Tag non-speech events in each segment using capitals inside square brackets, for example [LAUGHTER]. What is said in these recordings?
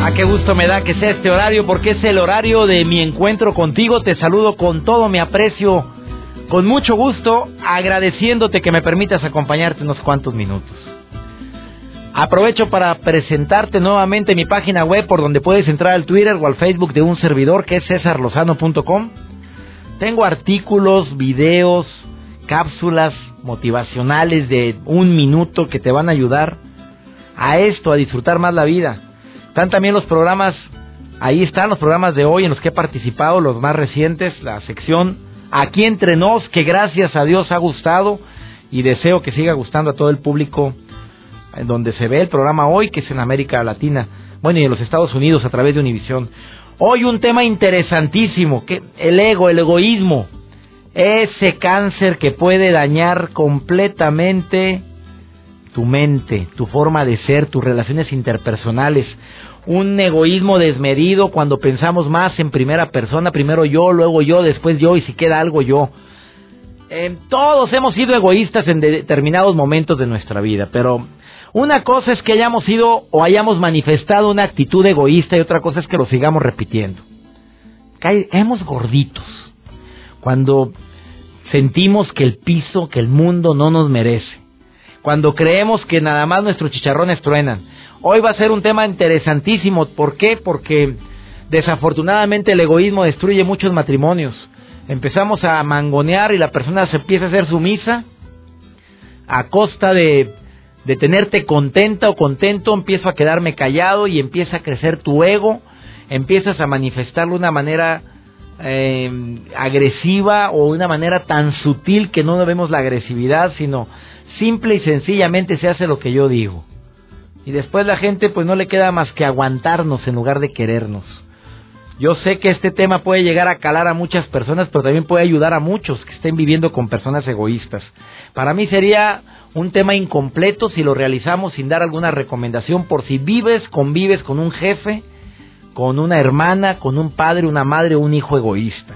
Ah, qué gusto me da que sea este horario porque es el horario de mi encuentro contigo. Te saludo con todo mi aprecio con mucho gusto, agradeciéndote que me permitas acompañarte unos cuantos minutos. Aprovecho para presentarte nuevamente mi página web por donde puedes entrar al Twitter o al Facebook de un servidor que es cesarlozano.com. Tengo artículos, videos, cápsulas motivacionales de un minuto que te van a ayudar a esto, a disfrutar más la vida. Están también los programas, ahí están los programas de hoy en los que he participado, los más recientes, la sección aquí entre nos, que gracias a Dios ha gustado y deseo que siga gustando a todo el público en donde se ve el programa hoy, que es en América Latina, bueno, y en los Estados Unidos a través de Univisión. Hoy un tema interesantísimo, que el ego, el egoísmo, ese cáncer que puede dañar completamente tu mente, tu forma de ser, tus relaciones interpersonales un egoísmo desmedido cuando pensamos más en primera persona, primero yo, luego yo, después yo y si queda algo yo. todos hemos sido egoístas en determinados momentos de nuestra vida, pero una cosa es que hayamos sido o hayamos manifestado una actitud egoísta y otra cosa es que lo sigamos repitiendo. Caemos gorditos cuando sentimos que el piso, que el mundo no nos merece, cuando creemos que nada más nuestros chicharrones truenan, Hoy va a ser un tema interesantísimo. ¿Por qué? Porque desafortunadamente el egoísmo destruye muchos matrimonios. Empezamos a mangonear y la persona se empieza a hacer sumisa a costa de, de tenerte contenta o contento, empiezo a quedarme callado y empieza a crecer tu ego, empiezas a manifestarlo de una manera eh, agresiva o de una manera tan sutil que no vemos la agresividad, sino simple y sencillamente se hace lo que yo digo. Y después la gente pues no le queda más que aguantarnos en lugar de querernos. Yo sé que este tema puede llegar a calar a muchas personas, pero también puede ayudar a muchos que estén viviendo con personas egoístas. Para mí sería un tema incompleto si lo realizamos sin dar alguna recomendación por si vives, convives con un jefe, con una hermana, con un padre, una madre o un hijo egoísta.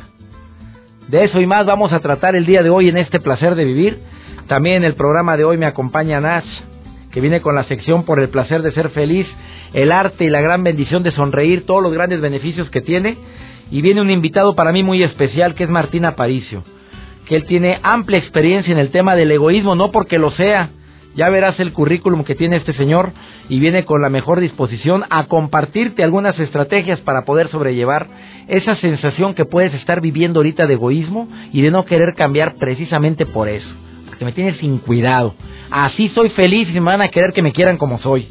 De eso y más vamos a tratar el día de hoy en este placer de vivir. También en el programa de hoy me acompaña Nash que viene con la sección por el placer de ser feliz, el arte y la gran bendición de sonreír, todos los grandes beneficios que tiene. Y viene un invitado para mí muy especial que es Martín Aparicio, que él tiene amplia experiencia en el tema del egoísmo, no porque lo sea, ya verás el currículum que tiene este señor y viene con la mejor disposición a compartirte algunas estrategias para poder sobrellevar esa sensación que puedes estar viviendo ahorita de egoísmo y de no querer cambiar precisamente por eso, porque me tienes sin cuidado. Así soy feliz y me van a querer que me quieran como soy.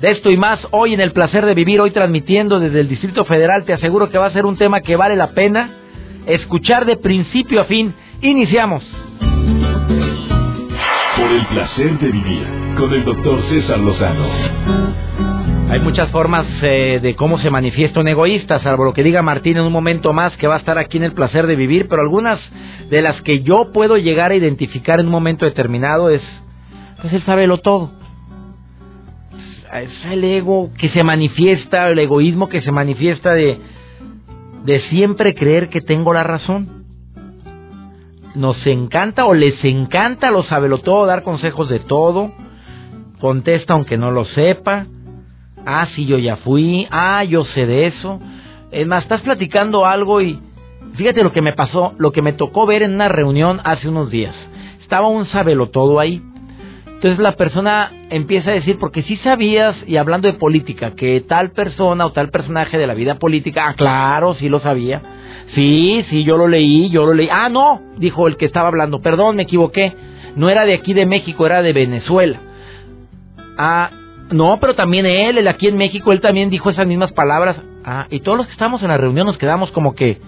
De esto y más hoy en el placer de vivir, hoy transmitiendo desde el Distrito Federal, te aseguro que va a ser un tema que vale la pena escuchar de principio a fin. Iniciamos. El placer de vivir con el doctor César Lozano. Hay muchas formas eh, de cómo se manifiesta un egoísta, salvo lo que diga Martín en un momento más que va a estar aquí en el placer de vivir, pero algunas de las que yo puedo llegar a identificar en un momento determinado es, pues él sabe lo todo. Es el ego que se manifiesta, el egoísmo que se manifiesta de, de siempre creer que tengo la razón. Nos encanta o les encanta lo lo todo, dar consejos de todo, contesta aunque no lo sepa, Ah, sí, yo ya fui. Ah, yo sé de eso. Es más, estás platicando algo y fíjate lo que me pasó, lo que me tocó ver en una reunión hace unos días. Estaba un todo ahí. Entonces la persona empieza a decir, porque sí sabías, y hablando de política, que tal persona o tal personaje de la vida política, ah, claro, sí lo sabía. Sí, sí, yo lo leí, yo lo leí. Ah, no, dijo el que estaba hablando, perdón, me equivoqué. No era de aquí de México, era de Venezuela. Ah, no, pero también él, él aquí en México, él también dijo esas mismas palabras. Ah, y todos los que estamos en la reunión nos quedamos como que,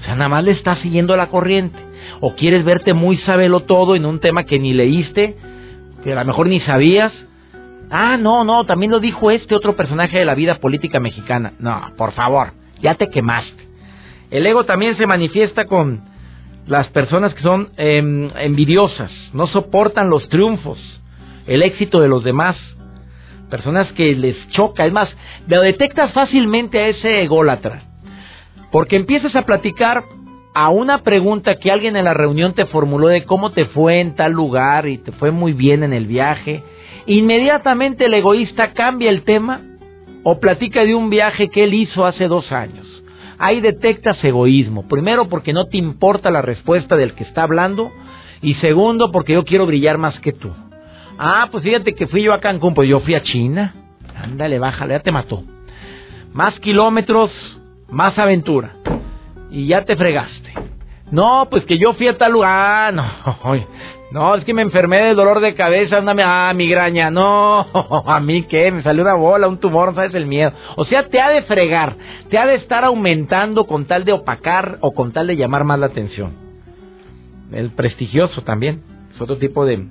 o sea, nada más le estás siguiendo la corriente. O quieres verte muy sabelo todo en un tema que ni leíste, que a lo mejor ni sabías. Ah, no, no, también lo dijo este otro personaje de la vida política mexicana. No, por favor, ya te quemaste. El ego también se manifiesta con las personas que son em, envidiosas, no soportan los triunfos, el éxito de los demás. Personas que les choca, es más, lo detectas fácilmente a ese ególatra. Porque empiezas a platicar a una pregunta que alguien en la reunión te formuló de cómo te fue en tal lugar y te fue muy bien en el viaje, inmediatamente el egoísta cambia el tema o platica de un viaje que él hizo hace dos años. Ahí detectas egoísmo. Primero porque no te importa la respuesta del que está hablando y segundo porque yo quiero brillar más que tú. Ah, pues fíjate que fui yo a Cancún, pues yo fui a China. Ándale, bájale, ya te mató. Más kilómetros, más aventura y ya te fregaste. No, pues que yo fui a tal lugar. Ah, no, [LAUGHS] no, es que me enfermé de dolor de cabeza, una ah, migraña. No, [LAUGHS] a mí qué, me salió una bola, un tumor, sabes el miedo. O sea, te ha de fregar, te ha de estar aumentando con tal de opacar o con tal de llamar más la atención. El prestigioso también, es otro tipo de...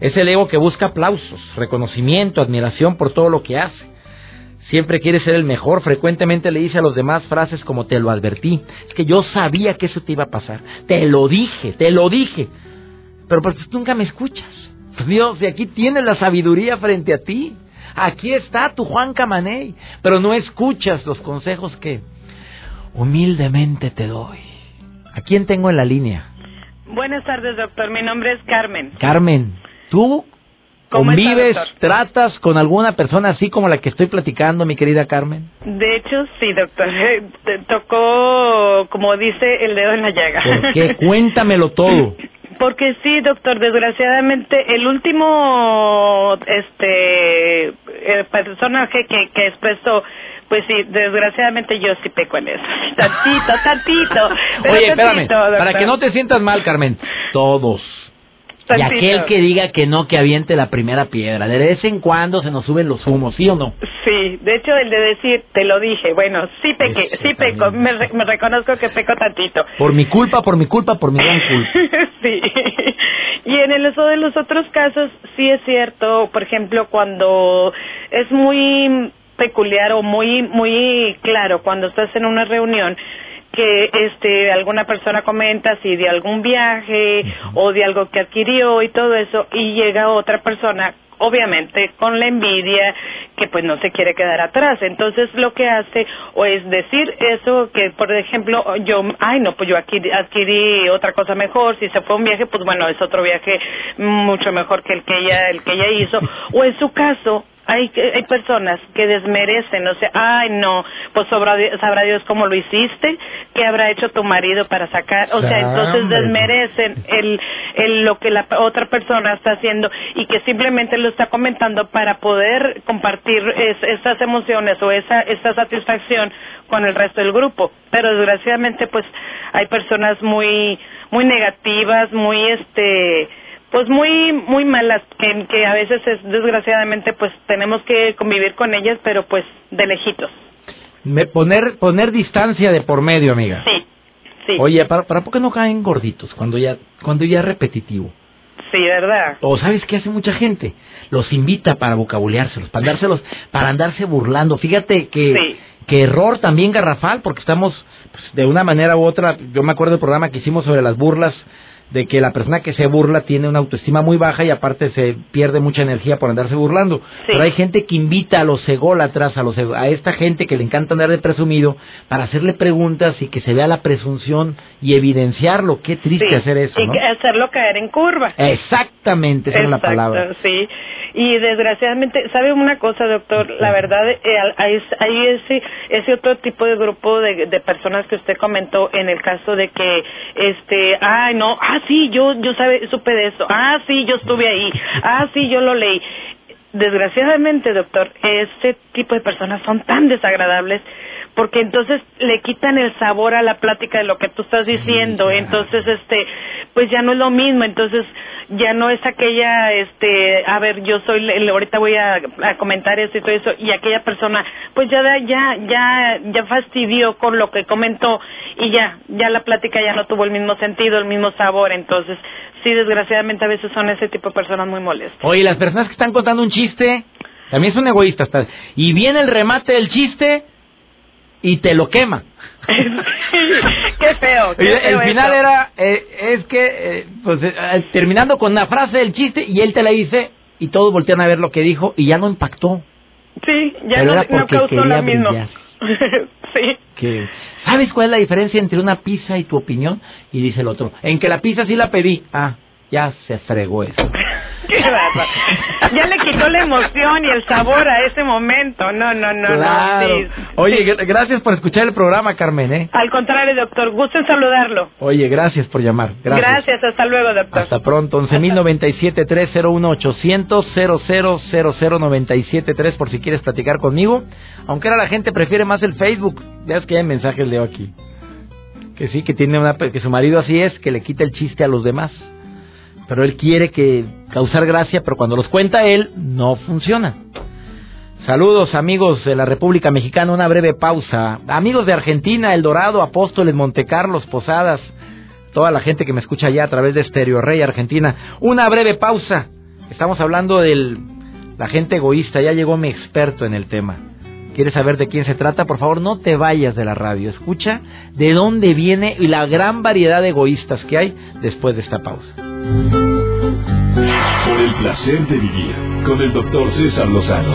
Es el ego que busca aplausos, reconocimiento, admiración por todo lo que hace. Siempre quiere ser el mejor, frecuentemente le dice a los demás frases como te lo advertí. Es que yo sabía que eso te iba a pasar. Te lo dije, te lo dije. Pero pues nunca me escuchas. [LAUGHS] Dios, y aquí tienes la sabiduría frente a ti. Aquí está tu Juan Camaney. Pero no escuchas los consejos que humildemente te doy. ¿A quién tengo en la línea? Buenas tardes, doctor. Mi nombre es Carmen. Carmen, ¿tú ¿Convives, tratas con alguna persona así como la que estoy platicando, mi querida Carmen? De hecho, sí, doctor. [LAUGHS] Te tocó, como dice, el dedo en la llaga. ¿Por qué? [LAUGHS] Cuéntamelo todo. Porque sí, doctor, desgraciadamente el último este eh, personaje que, que expresó pues sí, desgraciadamente yo sí peco en eso. [LAUGHS] Tantito, tantito. Oye, espérame, para que no te sientas mal, Carmen. Todos y aquel que diga que no, que aviente la primera piedra. De vez en cuando se nos suben los humos, ¿sí o no? Sí, de hecho el de decir, te lo dije, bueno, sí pequé, sí peco, me, reconozco que peco tantito. Por mi culpa, por mi culpa, por mi gran culpa. [LAUGHS] sí. Y en el uso de los otros casos, sí es cierto, por ejemplo, cuando es muy peculiar o muy, muy claro, cuando estás en una reunión, que este alguna persona comenta si de algún viaje o de algo que adquirió y todo eso y llega otra persona obviamente con la envidia que pues no se quiere quedar atrás. Entonces lo que hace o es decir eso que por ejemplo yo, ay no, pues yo adquirí, otra cosa mejor, si se fue un viaje pues bueno es otro viaje mucho mejor que el que ella, el que ella hizo o en su caso hay, hay personas que desmerecen, o sea, ay no, pues sabrá, sabrá Dios cómo lo hiciste, qué habrá hecho tu marido para sacar, o sea, entonces desmerecen el, el lo que la otra persona está haciendo y que simplemente lo está comentando para poder compartir esas emociones o esa, esa satisfacción con el resto del grupo. Pero desgraciadamente pues hay personas muy, muy negativas, muy este, pues muy muy malas que, que a veces es, desgraciadamente pues tenemos que convivir con ellas pero pues de lejitos. Me, poner poner distancia de por medio amiga. Sí sí. Oye para para por qué no caen gorditos cuando ya cuando ya es repetitivo sí verdad o sabes qué hace mucha gente los invita para vocabuleárselos para andárselos para andarse burlando. Fíjate que que error también garrafal porque estamos pues, de una manera u otra yo me acuerdo del programa que hicimos sobre las burlas de que la persona que se burla tiene una autoestima muy baja y aparte se pierde mucha energía por andarse burlando. Pero hay gente que invita a los ególatras, a, los, a esta gente que le encanta andar de presumido, para hacerle preguntas y que se vea la presunción y evidenciarlo. Qué triste hacer eso. Y hacerlo caer en curva. Exactamente, esa es la palabra. Sí. Y desgraciadamente, ¿sabe una cosa, doctor? La verdad, eh, hay, hay ese, ese otro tipo de grupo de, de personas que usted comentó en el caso de que, este, ay, no, ah, sí, yo, yo sabe, supe de eso, ah, sí, yo estuve ahí, ah, sí, yo lo leí. Desgraciadamente, doctor, ese tipo de personas son tan desagradables porque entonces le quitan el sabor a la plática de lo que tú estás diciendo, entonces este pues ya no es lo mismo, entonces ya no es aquella, este, a ver, yo soy, ahorita voy a, comentar esto y todo eso, y aquella persona, pues ya, ya, ya, ya fastidió con lo que comentó y ya, ya la plática ya no tuvo el mismo sentido, el mismo sabor, entonces, sí, desgraciadamente a veces son ese tipo de personas muy molestas. Oye, las personas que están contando un chiste, También es un egoísta. Hasta... Y viene el remate del chiste y te lo quema. [LAUGHS] qué feo. el final era, eh, es que, eh, pues, eh, terminando con una frase del chiste y él te la dice y todos voltean a ver lo que dijo y ya no impactó. Sí, ya no, no, causó lo mismo. [LAUGHS] sí. Que, ¿Sabes cuál es la diferencia entre una pizza y tu opinión? Y dice el otro, en que la pizza sí la pedí. Ah, ya se fregó eso. [LAUGHS] ya le quitó la emoción y el sabor a ese momento. No, no, no, no. Oye, gracias por escuchar el programa, Carmen. ¿eh? Al contrario, doctor. Gusto en saludarlo. Oye, gracias por llamar. Gracias. Gracias. Hasta luego, doctor. Hasta pronto. 11.097-301-800 tres por si quieres platicar conmigo. Aunque ahora la gente prefiere más el Facebook. Es que hay mensajes leo aquí. Que sí, que tiene una que su marido así es, que le quita el chiste a los demás pero él quiere que causar gracia, pero cuando los cuenta él no funciona. Saludos amigos de la República Mexicana, una breve pausa. Amigos de Argentina, El Dorado, Apóstoles, Montecarlos, Posadas, toda la gente que me escucha allá a través de Stereo Rey Argentina, una breve pausa. Estamos hablando de la gente egoísta, ya llegó mi experto en el tema. ¿Quieres saber de quién se trata? Por favor, no te vayas de la radio. Escucha de dónde viene y la gran variedad de egoístas que hay después de esta pausa. El placer de vivir con el doctor César Lozano.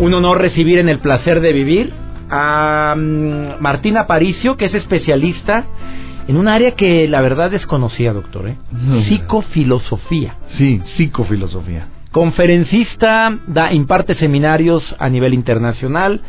Un honor recibir en el placer de vivir a mm, Martina Paricio, que es especialista en un área que la verdad desconocía, doctor, ¿eh? Psicofilosofía. Sí, psicofilosofía. Conferencista, da, imparte seminarios a nivel internacional,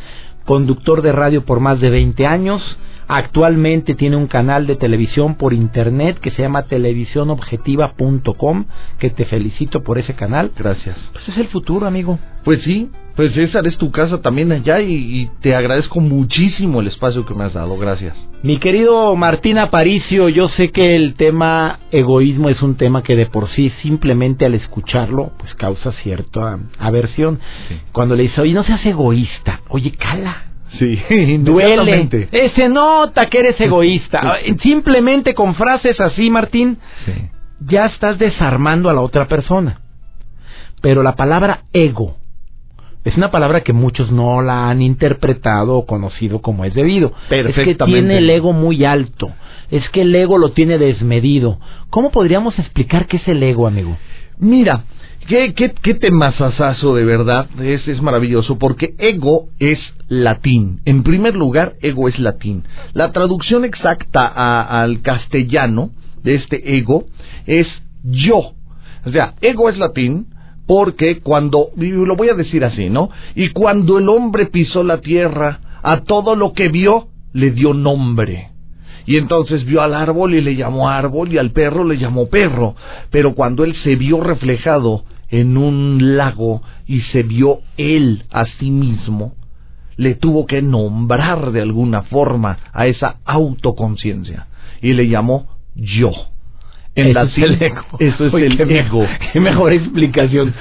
conductor de radio por más de 20 años, Actualmente tiene un canal de televisión por internet que se llama televisionobjetiva.com, que te felicito por ese canal. Gracias. Pues es el futuro, amigo. Pues sí, pues esa es tu casa también allá y, te agradezco muchísimo el espacio que me has dado. Gracias. Mi querido Martín Aparicio, yo sé que el tema egoísmo es un tema que de por sí simplemente al escucharlo pues causa cierta aversión. Cuando le dice, oye, no seas egoísta, oye, cala Sí, [LAUGHS] duele. Eh, se nota que eres egoísta. Simplemente con frases así, Martín, ya estás desarmando a la otra persona. Pero la palabra ego es una palabra que muchos no la han interpretado o conocido como es debido. Es que tiene el ego muy alto. Es que el ego lo tiene desmedido. ¿Cómo podríamos explicar qué es el ego, amigo? Mira, ¿Qué, qué, qué temazazazo de verdad? Es, es maravilloso porque ego es latín. En primer lugar, ego es latín. La traducción exacta al castellano de este ego es yo. O sea, ego es latín porque cuando, lo voy a decir así, ¿no? Y cuando el hombre pisó la tierra, a todo lo que vio le dio nombre. Y entonces vio al árbol y le llamó árbol y al perro le llamó perro. Pero cuando él se vio reflejado en un lago y se vio él a sí mismo, le tuvo que nombrar de alguna forma a esa autoconciencia y le llamó yo. En eso es el ego. Eso es el ego. Qué mejor explicación.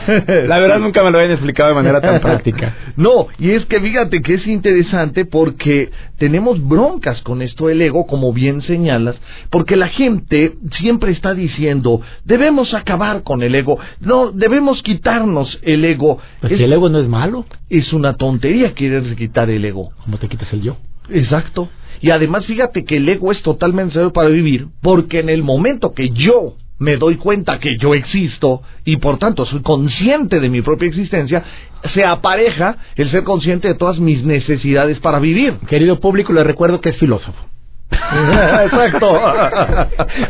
La verdad nunca me lo habían explicado de manera tan [LAUGHS] práctica. No, y es que fíjate que es interesante porque tenemos broncas con esto del ego, como bien señalas, porque la gente siempre está diciendo, debemos acabar con el ego, no, debemos quitarnos el ego. Pues el ego no es malo. Es una tontería querer quitar el ego. ¿Cómo te quitas el yo? Exacto. Y además fíjate que el ego es totalmente necesario para vivir, porque en el momento que yo me doy cuenta que yo existo y por tanto soy consciente de mi propia existencia, se apareja el ser consciente de todas mis necesidades para vivir. Querido público, le recuerdo que es filósofo. Exacto.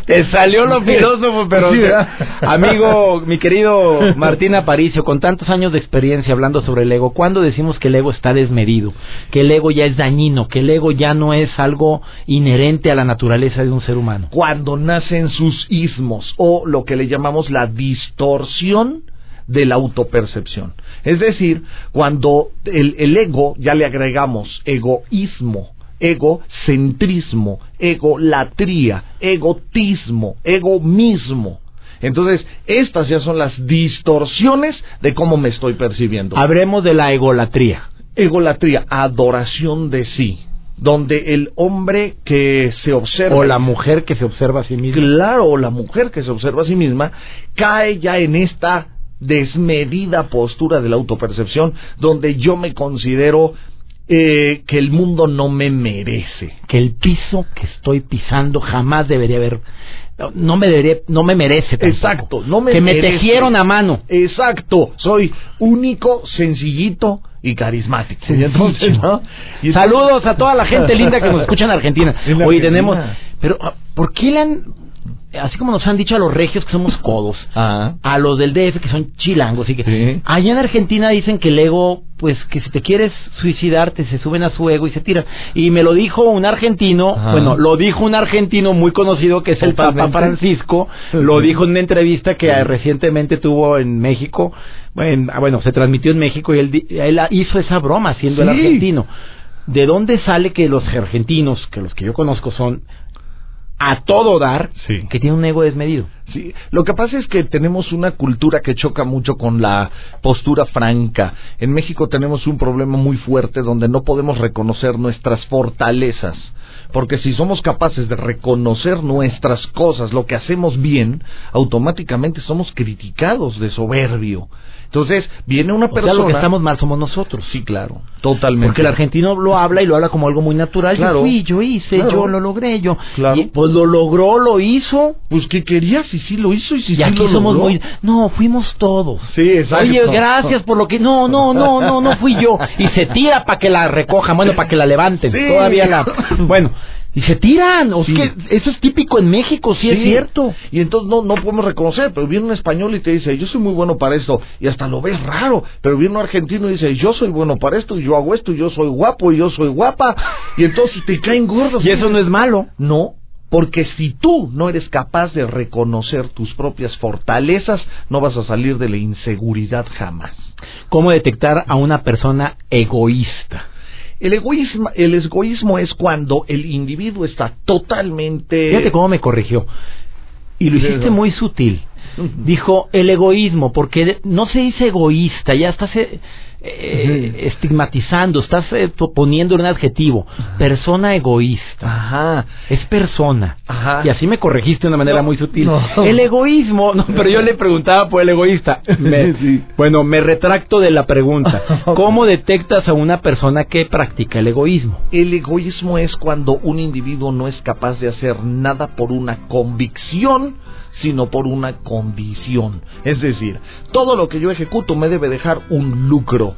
Te salió lo filósofo, pero amigo, mi querido Martín Aparicio, con tantos años de experiencia hablando sobre el ego, ¿cuándo decimos que el ego está desmedido? Que el ego ya es dañino, que el ego ya no es algo inherente a la naturaleza de un ser humano. Cuando nacen sus ismos o lo que le llamamos la distorsión de la autopercepción. Es decir, cuando el, el ego ya le agregamos egoísmo, egocentrismo, egolatría, egotismo, ego mismo. Entonces, estas ya son las distorsiones de cómo me estoy percibiendo. Habremos de la egolatría. Egolatría, adoración de sí, donde el hombre que se observa... O la mujer que se observa a sí misma. Claro, o la mujer que se observa a sí misma, cae ya en esta desmedida postura de la autopercepción donde yo me considero eh, que el mundo no me merece. Que el piso que estoy pisando jamás debería haber no me debería, no me merece tampoco. Exacto, no me que merece. me tejieron a mano. Exacto, soy único, sencillito y carismático. Y entonces, ¿no? y Saludos a toda la gente [LAUGHS] linda que nos escucha en Argentina. En Hoy Argentina. tenemos, pero ¿por qué le han así como nos han dicho a los regios que somos codos, Ah. a los del DF que son chilangos y que Sí. allá en Argentina dicen que el ego, pues que si te quieres suicidarte se suben a su ego y se tiran. Y me lo dijo un argentino, bueno, lo dijo un argentino muy conocido que es el Papa. Francisco, lo dijo en una entrevista que recientemente tuvo en México, bueno, ah, bueno, se transmitió en México y él, él hizo esa broma siendo el argentino. ¿De dónde sale que los argentinos, que los que yo conozco son a todo dar, Sí. que tienen un ego desmedido? Sí, lo que pasa es que tenemos una cultura que choca mucho con la postura franca. En México tenemos un problema muy fuerte donde no podemos reconocer nuestras fortalezas. Porque si somos capaces de reconocer nuestras cosas, lo que hacemos bien, automáticamente somos criticados de soberbio. Entonces, viene una O sea, persona... lo que estamos mal somos nosotros. Sí, claro, totalmente. Porque el argentino lo habla y lo habla como algo muy natural. Claro. Yo fui, yo hice, Claro. yo lo logré, yo. Claro. Y, pues lo logró, lo hizo. Pues, ¿qué querías? Y sí lo hizo y sí, Y sí aquí lo somos logró. muy. No, fuimos todos. Sí, exacto. Oye, gracias por lo que. No, no, no, no, no fui yo. Y se tira para que la recojan, bueno, para que la levanten. Sí. Todavía la. Bueno, y se tiran. O Sí. que eso es típico en México, sí, es cierto. Y entonces no, no podemos reconocer, pero viene un español y te dice, yo soy muy bueno para esto, y hasta lo ves raro, pero viene un argentino y dice, yo soy bueno para esto, y yo hago esto, y yo soy guapo, y yo soy guapa, y entonces te caen gordos. Y eso no es malo. No, porque si tú no eres capaz de reconocer tus propias fortalezas, no vas a salir de la inseguridad jamás. ¿Cómo detectar a una persona egoísta? El egoísmo, el egoísmo es cuando el individuo está totalmente... Fíjate cómo me corrigió. Y lo hiciste muy sutil. Dijo el egoísmo, porque no se dice egoísta, ya estás eh, eh, estigmatizando, estás eh, po- poniendo un adjetivo. Persona egoísta. Ajá. Es persona. Ajá. Y así me corregiste de una manera No, muy sutil. no. El egoísmo, no, pero yo le preguntaba por el egoísta. [LAUGHS] Me- Sí. Bueno, me retracto de la pregunta. [LAUGHS] ¿Cómo detectas a una persona que practica el egoísmo? El egoísmo es cuando un individuo no es capaz de hacer nada por una convicción, sino por una condición. Es decir, todo lo que yo ejecuto me debe dejar un lucro.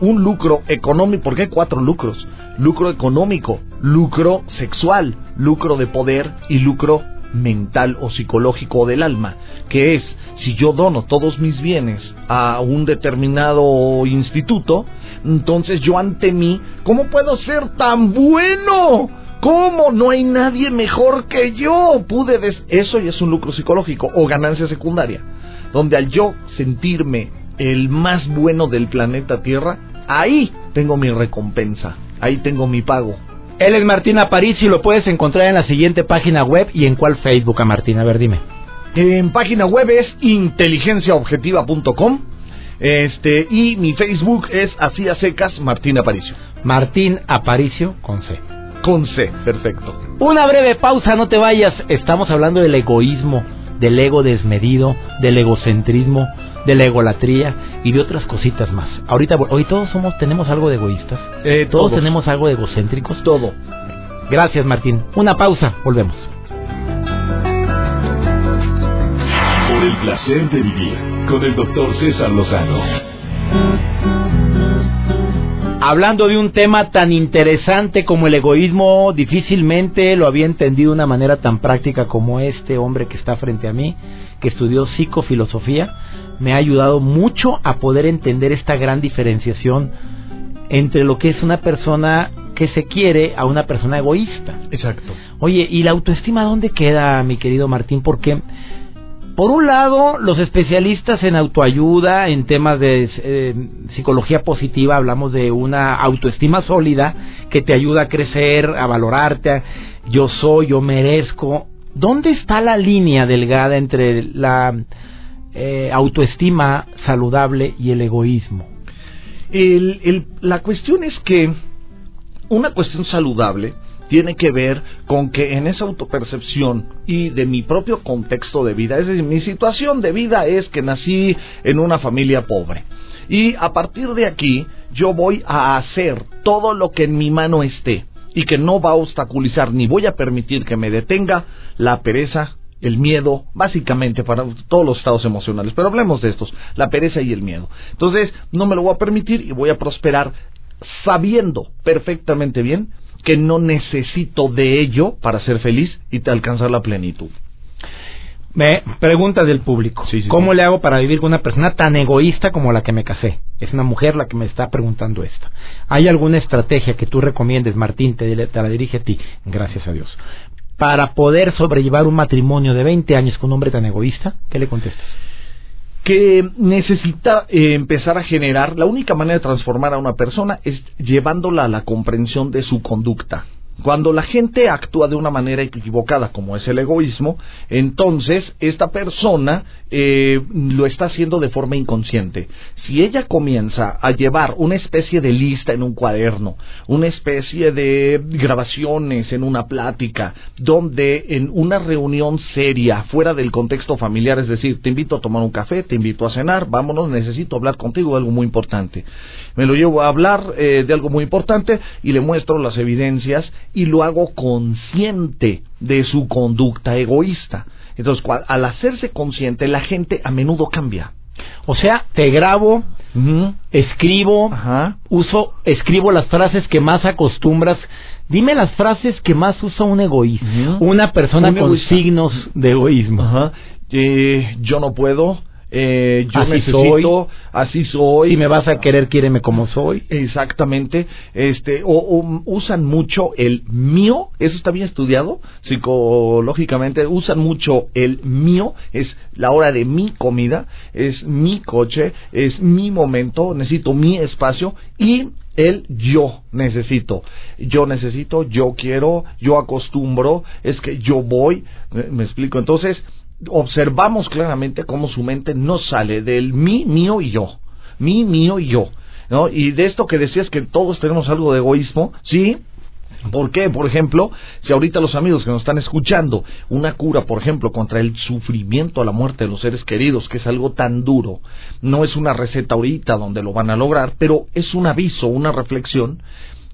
Un lucro económico, porque hay cuatro lucros. Lucro económico, lucro sexual, lucro de poder y lucro mental o psicológico del alma, que es si yo dono todos mis bienes a un determinado instituto, entonces yo ante mí, ¿cómo puedo ser tan bueno? ¿Cómo? No hay nadie mejor que yo. Pude des- eso ya es un lucro psicológico o ganancia secundaria, donde al yo sentirme el más bueno del planeta Tierra, ahí tengo mi recompensa, ahí tengo mi pago. Él es Martín Aparicio y lo puedes encontrar en la siguiente página web y en cuál Facebook a Martín. A ver, dime. En página web es inteligenciaobjetiva.com. Este, y mi Facebook es así a secas Martín Aparicio. Martín Aparicio con C. Con C, perfecto. Una breve pausa, no te vayas. Estamos hablando del egoísmo, del ego desmedido, del egocentrismo, de la egolatría y de otras cositas más. Ahorita, hoy todos somos, tenemos algo de egoístas. Eh, todos, todos. tenemos algo de egocéntricos. Todo. Gracias, Martín. Una pausa, volvemos. Por el placer de vivir con el doctor César Lozano. Hablando de un tema tan interesante como el egoísmo, difícilmente lo había entendido de una manera tan práctica como este hombre que está frente a mí, que estudió psicofilosofía, me ha ayudado mucho a poder entender esta gran diferenciación entre lo que es una persona que se quiere a una persona egoísta. Exacto. Oye, ¿y la autoestima dónde queda, mi querido Martín? Porque, por un lado, los especialistas en autoayuda, en temas de eh, psicología positiva, hablamos de una autoestima sólida que te ayuda a crecer, a valorarte, a, yo soy, yo merezco. ¿Dónde está la línea delgada entre la eh, autoestima saludable y el egoísmo? El- el- la cuestión es que una cuestión saludable tiene que ver con que en esa autopercepción y de mi propio contexto de vida, es decir, mi situación de vida es que nací en una familia pobre. Y a partir de aquí yo voy a hacer todo lo que en mi mano esté y que no va a obstaculizar ni voy a permitir que me detenga la pereza, el miedo, básicamente para todos los estados emocionales, pero hablemos de estos, la pereza y el miedo. Entonces, no me lo voy a permitir y voy a prosperar sabiendo perfectamente bien que no necesito de ello para ser feliz y alcanzar la plenitud. Me pregunta del público. ¿Cómo le hago para vivir con una persona tan egoísta como la que me casé? Es una mujer la que me está preguntando esto. ¿Hay alguna estrategia que tú recomiendes, Martín? Te, te la dirige a ti. Gracias a Dios para poder sobrellevar un matrimonio de 20 años con un hombre tan egoísta? ¿Qué le contestas? Que necesita eh, empezar a generar, la única manera de transformar a una persona es llevándola a la comprensión de su conducta. Cuando la gente actúa de una manera equivocada, como es el egoísmo, entonces esta persona eh, lo está haciendo de forma inconsciente. Si ella comienza a llevar una especie de lista en un cuaderno, una especie de grabaciones en una plática, donde en una reunión seria, fuera del contexto familiar, es decir, te invito a tomar un café, te invito a cenar, vámonos, necesito hablar contigo de algo muy importante. Me lo llevo a hablar eh, de algo muy importante y le muestro las evidencias y lo hago consciente de su conducta egoísta. Entonces, al hacerse consciente, la gente a menudo cambia. O sea, te grabo, escribo, uso, escribo las frases que más acostumbras. Dime las frases que más usa un egoísta, una persona con signos de egoísmo. Eh, yo no puedo, eh, yo así necesito, así soy. Si me vas a querer, quiéreme como soy. Exactamente. Este, o, usan mucho el mío, eso está bien estudiado psicológicamente, usan mucho el mío, es la hora de mi comida, es mi coche, es mi momento, necesito mi espacio y el yo necesito. Yo necesito, yo quiero, yo acostumbro, es que yo voy, me explico. Entonces, observamos claramente cómo su mente no sale del mí, mío y yo. Mí, mío y yo. ¿no? Y de esto que decías que todos tenemos algo de egoísmo, sí, ¿Por qué? Por ejemplo, si ahorita los amigos que nos están escuchando, una cura, por ejemplo, contra el sufrimiento la muerte de los seres queridos, que es algo tan duro, no es una receta ahorita donde lo van a lograr, pero es un aviso, una reflexión.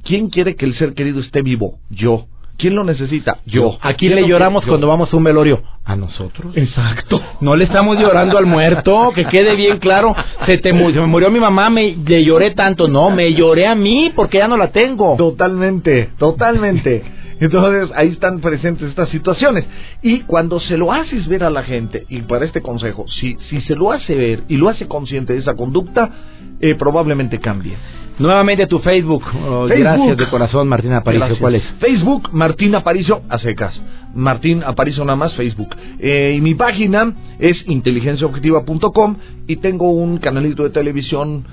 ¿Quién quiere que el ser querido esté vivo? Yo. ¿Quién lo necesita? Yo. Aquí le lloramos cuando vamos a un velorio. ¿A nosotros? Exacto. No le estamos llorando al muerto, que quede bien claro. Se, te, me murió mi mamá, me le lloré tanto. No, me lloré a mí porque ya no la tengo. Totalmente, totalmente. Entonces ahí están presentes estas situaciones. Y cuando se lo haces ver a la gente, y para este consejo, si, si se lo hace ver y lo hace consciente de esa conducta, eh, probablemente cambie. Nuevamente tu Facebook. Oh, gracias de corazón, Martín Aparicio. ¿Cuál es? Facebook, Martín Aparicio, a secas. Martín Aparicio nada más, Facebook. Eh, y mi página es inteligenciaobjetiva.com y tengo un canalito de televisión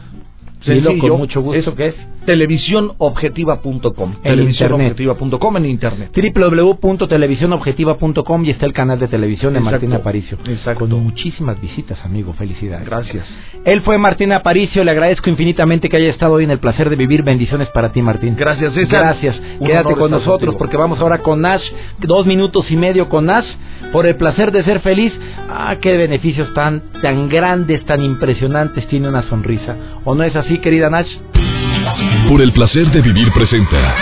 Sencillo, con mucho gusto, ¿qué es? Televisionobjetiva.com. Televisionobjetiva.com en internet. www.televisionobjetiva.com y está el canal de televisión de Martín Aparicio. Exacto. Con muchísimas visitas, amigo. Felicidades. Gracias. Él fue Martín Aparicio. Le agradezco infinitamente que haya estado hoy en el placer de vivir. Bendiciones para ti, Martín. Gracias, César. Gracias. Quédate con nosotros porque vamos ahora con Nash. Dos minutos y medio con Nash. Por el placer de ser feliz. Ah, qué beneficios tan, tan grandes, tan impresionantes tiene una sonrisa. ¿O no es así? Sí, querida Nach. Por el placer de vivir presenta.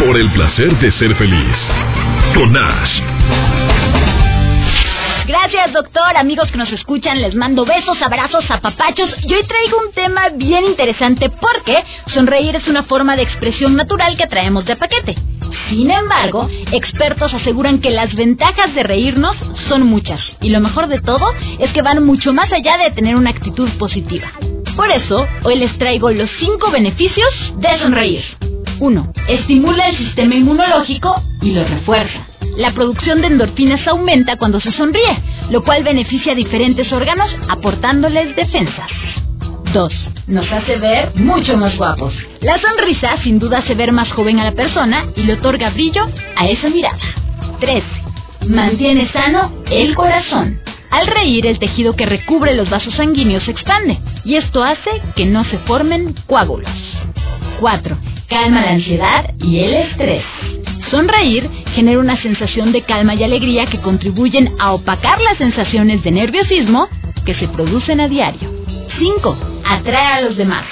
Por el placer de ser feliz. Con Nash. Gracias, doctor. Amigos que nos escuchan, les mando besos, abrazos, apapachos. Y hoy traigo un tema bien interesante porque sonreír es una forma de expresión natural que traemos de paquete. Sin embargo, expertos aseguran que las ventajas de reírnos son muchas. Y lo mejor de todo es que van mucho más allá de tener una actitud positiva. Por eso, hoy les traigo los 5 beneficios de sonreír. 1. Estimula el sistema inmunológico y lo refuerza. La producción de endorfinas aumenta cuando se sonríe, lo cual beneficia a diferentes órganos aportándoles defensas. 2. Nos hace ver mucho más guapos. La sonrisa sin duda hace ver más joven a la persona y le otorga brillo a esa mirada. 3. Mantiene sano el corazón. Al reír, el tejido que recubre los vasos sanguíneos se expande y esto hace que no se formen coágulos. 4. Calma la ansiedad y el estrés. Sonreír genera una sensación de calma y alegría que contribuyen a opacar las sensaciones de nerviosismo que se producen a diario. 5. Atrae a los demás.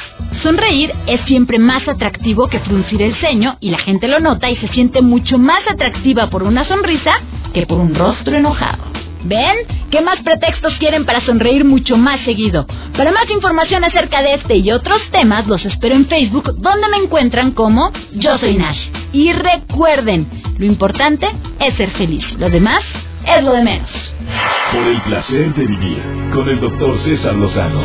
Sonreír es siempre más atractivo que fruncir el ceño y la gente lo nota y se siente mucho más atractiva por una sonrisa que por un rostro enojado. ¿Ven? ¿Qué más pretextos quieren para sonreír mucho más seguido? Para más información acerca de este y otros temas, los espero en Facebook, donde me encuentran como Yo Soy Nash. Y recuerden, lo importante es ser feliz. Lo demás es lo de menos. Por el placer de vivir con el doctor César Lozano.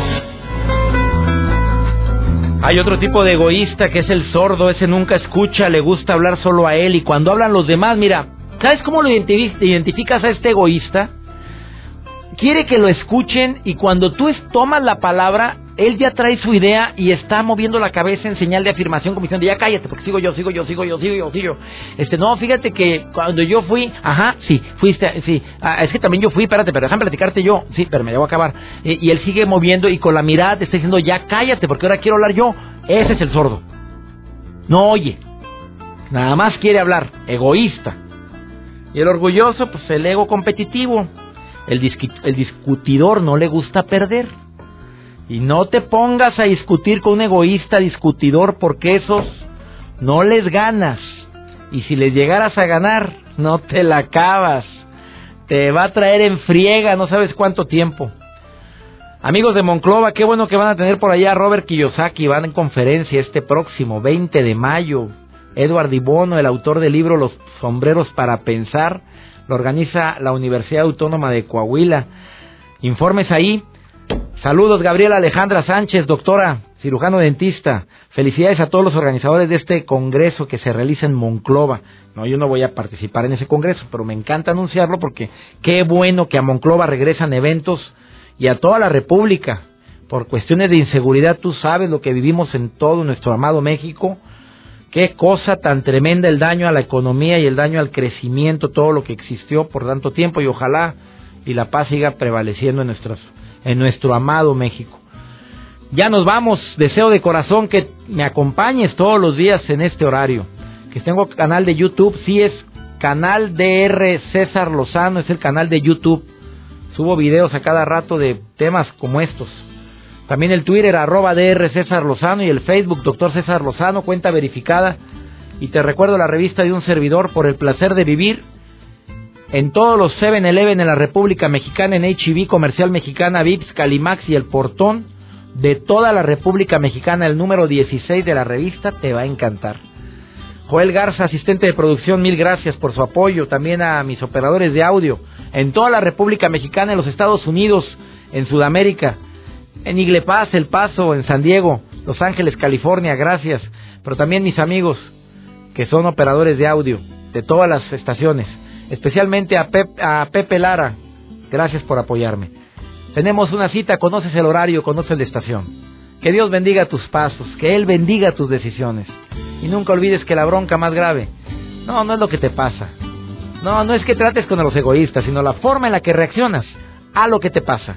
Hay otro tipo de egoísta que es el sordo, ese nunca escucha, le gusta hablar solo a él y cuando hablan los demás, mira, ¿sabes cómo lo identificas a este egoísta? Quiere que lo escuchen y cuando tú tomas la palabra, él ya trae su idea y está moviendo la cabeza en señal de afirmación como diciendo, ya cállate, porque sigo yo, sigo yo, sigo yo, sigo yo, sigo yo. Este, no, fíjate que cuando yo fui, ajá, sí, fuiste, sí, ah, es que también yo fui, espérate, pero déjame platicarte yo, sí, pero me debo acabar. y él sigue moviendo y con la mirada te está diciendo, ya cállate, porque ahora quiero hablar yo. Ese es el sordo. No oye, nada más quiere hablar, egoísta. Y el orgulloso, pues el ego competitivo el, discutidor no le gusta perder. Y no te pongas a discutir con un egoísta discutidor porque esos no les ganas. Y si les llegaras a ganar, no te la acabas. Te va a traer en friega no sabes cuánto tiempo. Amigos de Monclova, qué bueno que van a tener por allá a Robert Kiyosaki. Van en conferencia este próximo 20 de mayo. Edward Dibono, el autor del libro Los sombreros para pensar, lo organiza la Universidad Autónoma de Coahuila. Informes ahí. Saludos, Gabriela Alejandra Sánchez, doctora, cirujano dentista. Felicidades a todos los organizadores de este congreso que se realiza en Monclova. No, yo no voy a participar en ese congreso, pero me encanta anunciarlo porque qué bueno que a Monclova regresan eventos y a toda la República. Por cuestiones de inseguridad, tú sabes lo que vivimos en todo nuestro amado México Qué cosa tan tremenda el daño a la economía y el daño al crecimiento, todo lo que existió por tanto tiempo y ojalá y la paz siga prevaleciendo en, nuestros, en nuestro amado México. Ya nos vamos, deseo de corazón que me acompañes todos los días en este horario, que tengo canal de YouTube, sí es canal DR César Lozano, es el canal de YouTube. Subo videos a cada rato de temas como estos también el Twitter, arroba DR César Lozano y el Facebook, Doctor César Lozano, cuenta verificada. Y te recuerdo la revista de un servidor por el placer de vivir en todos los 7-Eleven en la República Mexicana, en HB, Comercial Mexicana, Vips, Calimax y El Portón de toda la República Mexicana. El número 16 de la revista te va a encantar. Joel Garza, asistente de producción, mil gracias por su apoyo. También a mis operadores de audio en toda la República Mexicana, en los Estados Unidos, en Sudamérica en Iglepaz, El Paso, en San Diego, Los Ángeles, California, gracias. Pero también mis amigos que son operadores de audio de todas las estaciones, especialmente a, a Pepe Lara, gracias por apoyarme. Tenemos una cita, conoces el horario, conoces la estación. Que Dios bendiga tus pasos, que Él bendiga tus decisiones. Y nunca olvides que la bronca más grave, no, no es lo que te pasa. No, no es que trates con los egoístas, sino la forma en la que reaccionas a lo que te pasa.